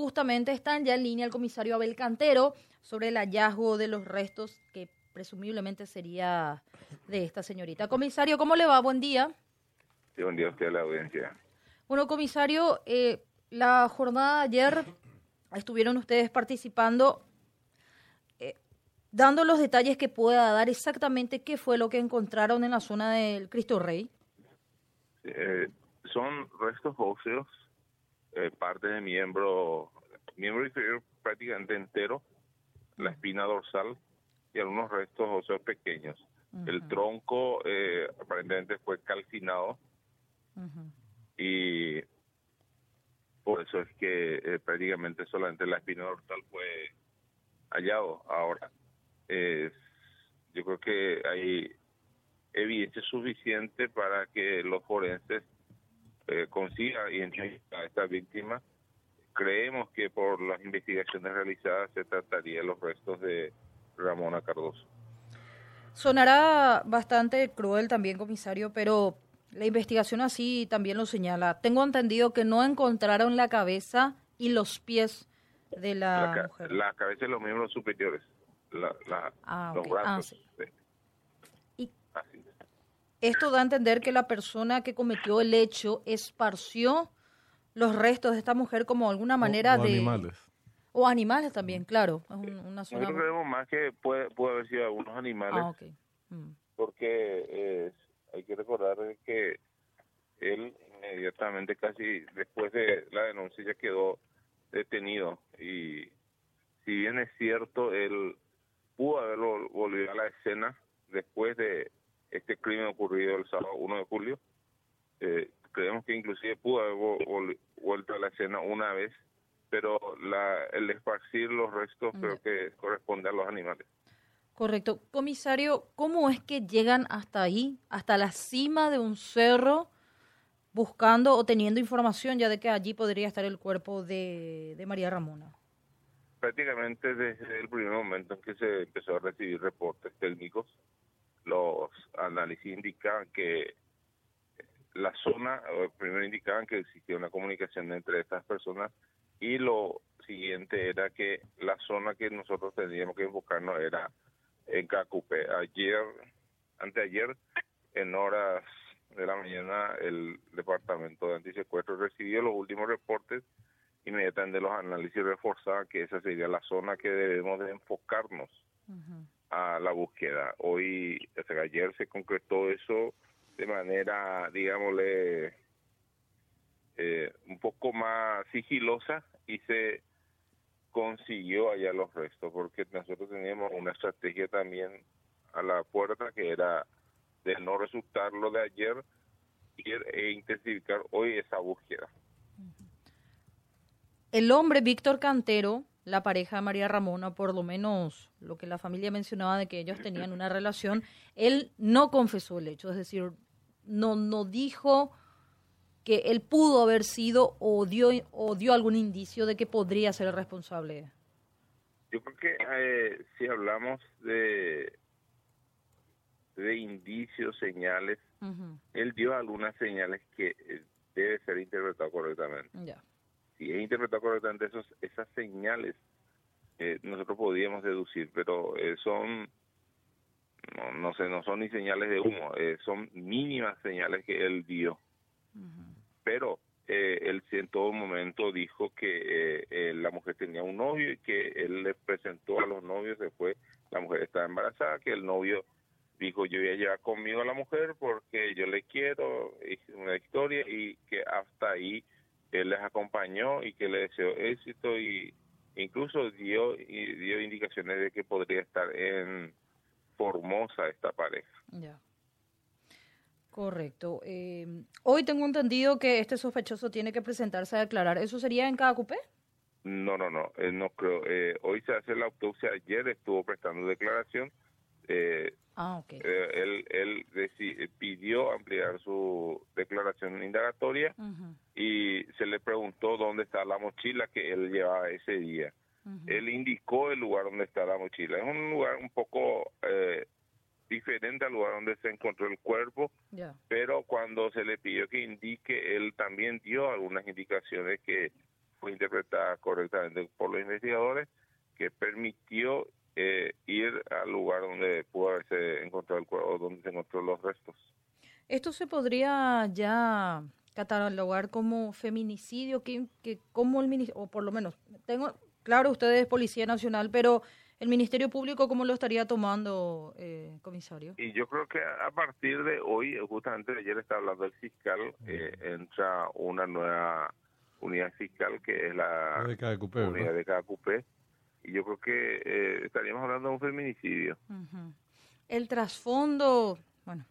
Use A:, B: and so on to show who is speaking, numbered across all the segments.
A: justamente está ya en línea el comisario Abel Cantero sobre el hallazgo de los restos que presumiblemente sería de esta señorita. Comisario, ¿cómo le va? Buen día.
B: Sí, buen día a usted a la audiencia.
A: Bueno, comisario, eh, la jornada de ayer estuvieron ustedes participando, eh, dando los detalles que pueda dar exactamente qué fue lo que encontraron en la zona del Cristo Rey.
B: Eh, son restos óseos, eh, parte de miembro, miembro inferior prácticamente entero, la espina dorsal y algunos restos óseos pequeños. El tronco eh, aparentemente fue calcinado y por eso es que eh, prácticamente solamente la espina dorsal fue hallado. Ahora, yo creo que hay evidencia suficiente para que los forenses eh, consigan identificar a esta víctima. Creemos que por las investigaciones realizadas se trataría de los restos de Ramona Cardoso.
A: Sonará bastante cruel también, comisario, pero la investigación así también lo señala. Tengo entendido que no encontraron la cabeza y los pies de la, mujer.
B: La cabeza y los miembros superiores, la,
A: ah,
B: los brazos.
A: Ah, esto da a entender que la persona que cometió el hecho esparció los restos de esta mujer como alguna manera
C: o,
A: de...
C: animales.
A: O animales también, claro. Es una zona...
B: Nosotros creemos más que puede, puede haber sido algunos animales.
A: Ah, okay. mm.
B: Porque hay que recordar que él inmediatamente, casi después de la denuncia, ya quedó detenido. Y si bien es cierto, él pudo haber volvido a la escena después de este crimen ocurrido el sábado 1 de julio. Eh, creemos que inclusive pudo haber vuelto a la escena una vez, pero la, el esparcir los restos creo que corresponde a los animales.
A: Correcto. Comisario, ¿cómo es que llegan hasta ahí, hasta la cima de un cerro, buscando o teniendo información ya de que allí podría estar el cuerpo de, de María Ramona?
B: Prácticamente desde el primer momento en que se empezó a recibir reportes técnicos, los análisis indicaban que la zona, primero indicaban que existía una comunicación entre estas personas y lo siguiente era que la zona que nosotros teníamos que enfocarnos era en Cacupe. Ayer, anteayer, en horas de la mañana, el Departamento de Antisecuestro recibió los últimos reportes inmediatamente los análisis reforzaban que esa sería la zona que debemos de enfocarnos a la búsqueda. Hoy, hasta ayer se concretó eso de manera, digámosle, eh, un poco más sigilosa y se consiguió allá los restos, porque nosotros teníamos una estrategia también a la puerta que era de no resultar lo de ayer e intensificar hoy esa búsqueda.
A: El hombre Víctor Cantero la pareja de María Ramona, por lo menos lo que la familia mencionaba de que ellos tenían una relación, él no confesó el hecho, es decir, no, no dijo que él pudo haber sido o dio, o dio algún indicio de que podría ser el responsable.
B: Yo creo que eh, si hablamos de, de indicios, señales, él dio algunas señales que eh, debe ser interpretado correctamente.
A: Ya
B: si es interpretado correctamente esos, esas señales, eh, nosotros podríamos deducir, pero eh, son, no, no sé, no son ni señales de humo, eh, son mínimas señales que él dio. Pero él en todo momento dijo que la mujer tenía un novio y que él le presentó a los novios después, la mujer estaba embarazada, que el novio dijo yo voy a llevar conmigo a la mujer porque yo le quiero, es una historia y que hasta ahí él les acompañó y que le deseó éxito y incluso dio dio indicaciones de que podría estar en Formosa esta pareja.
A: Ya. Correcto. Eh, hoy tengo entendido que este sospechoso tiene que presentarse a declarar. ¿Eso sería en cada cupé?
B: No, no, no, eh, no creo. Eh, hoy se hace la autopsia. Ayer estuvo prestando declaración. Eh,
A: ah, okay.
B: él él pidió ampliar su declaración indagatoria y se le preguntó dónde está la mochila que él llevaba ese día. Él indicó el lugar donde está la mochila. Es un lugar un poco eh, diferente al lugar donde se encontró el cuerpo, pero cuando se le pidió que indique, él también dio algunas indicaciones que fue interpretada correctamente por los investigadores, que permitió eh, ir al lugar donde pudo haberse encontrado el cuerpo, donde se encontró los restos.
A: ¿Esto se podría ya catalogar como feminicidio? que, que como el o por lo menos, tengo claro, usted es Policía Nacional, pero el Ministerio Público, ¿cómo lo estaría tomando, eh, comisario?
B: Y yo creo que a partir de hoy, justamente ayer estaba hablando el fiscal, eh, entra una nueva unidad fiscal que es la unidad de cada cupé y yo creo que eh, estaríamos hablando de un feminicidio.
A: El trasfondo, bueno,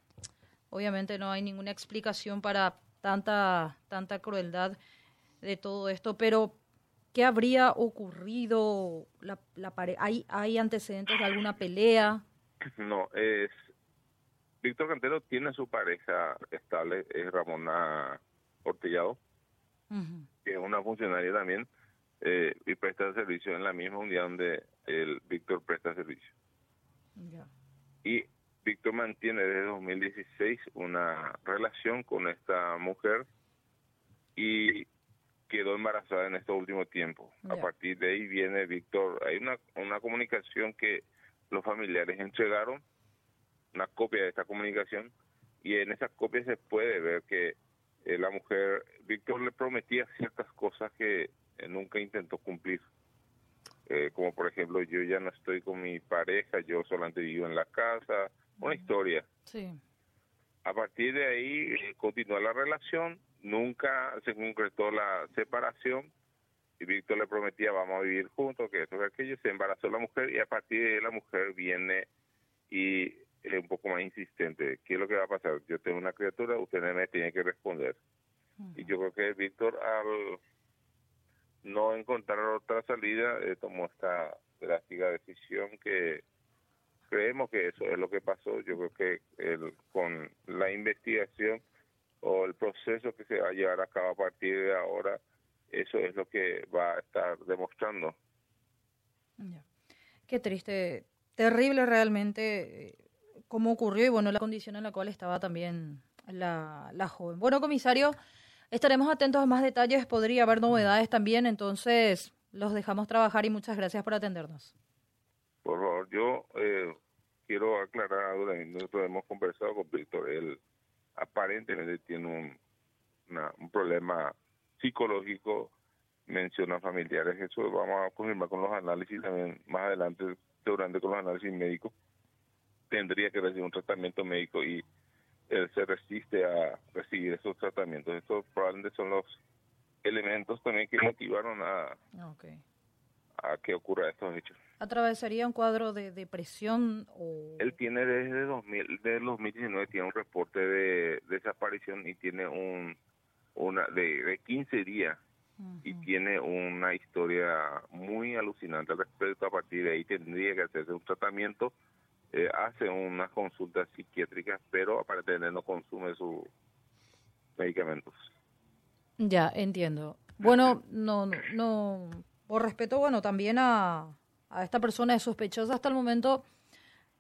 A: obviamente no hay ninguna explicación para tanta tanta crueldad de todo esto, pero ¿qué habría ocurrido? La, la ¿Hay, ¿Hay antecedentes de alguna pelea?
B: No, es Víctor Cantero tiene su pareja estable, es Ramona Ortellado, que es una funcionaria también eh, y presta servicio en la misma unidad donde el Víctor presta servicio. Y Víctor mantiene desde 2016 una relación con esta mujer y quedó embarazada en este último tiempo. A partir de ahí viene Víctor, hay una, una comunicación que los familiares entregaron, una copia de esta comunicación, y en esa copia se puede ver que eh, la mujer, Víctor le prometía ciertas cosas que eh, nunca intentó cumplir. Eh, como por ejemplo, yo ya no estoy con mi pareja, yo solamente vivo en la casa, una historia.
A: Sí.
B: A partir de ahí continuó la relación, nunca se concretó la separación y Víctor le prometía vamos a vivir juntos, que eso que aquello, se embarazó la mujer y a partir de ahí la mujer viene y es un poco más insistente, ¿qué es lo que va a pasar? Yo tengo una criatura, usted me tiene que responder. Y yo creo que Víctor al no encontrar otra salida, eh, tomó esta drástica decisión que creemos que eso es lo que pasó. Yo creo que el, con la investigación o el proceso que se va a llevar a cabo a partir de ahora, eso es lo que va a estar demostrando.
A: Qué triste, terrible realmente eh, cómo ocurrió y bueno, la condición en la cual estaba también la, la joven. Bueno, comisario, Estaremos atentos a más detalles, podría haber novedades también, entonces los dejamos trabajar y muchas gracias por atendernos.
B: Por favor, yo eh, quiero aclarar algo, nosotros hemos conversado con Víctor, él aparentemente tiene un, un problema psicológico, menciona familiares, eso vamos a confirmar con los análisis también más adelante, seguramente con los análisis médicos, tendría que recibir un tratamiento médico y él se resiste a recibir esos tratamientos. Estos probablemente son los elementos también que motivaron a, a que ocurra estos hechos.
A: ¿Atravesaría un cuadro de depresión? O...
B: Él tiene desde 2000, desde 2019 tiene un reporte de, desaparición y tiene un una de, de 15 días y tiene una historia muy alucinante al respecto. A partir de ahí tendría que hacerse un tratamiento eh, hace unas consultas psiquiátricas, pero aparentemente no consume sus medicamentos.
A: Ya, entiendo. Bueno, no, no, por respeto, bueno, también a, a esta persona es sospechosa hasta el momento.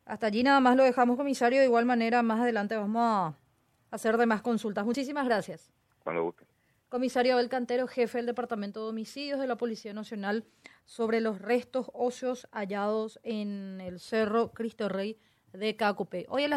A: Hasta allí nada más lo dejamos, comisario. De igual manera, más adelante vamos a hacer demás consultas. Muchísimas gracias.
B: Cuando guste.
A: Comisario Abel Cantero, jefe del Departamento de Homicidios de la Policía Nacional, sobre los restos óseos hallados en el Cerro Cristo Rey de Cacope. Hoy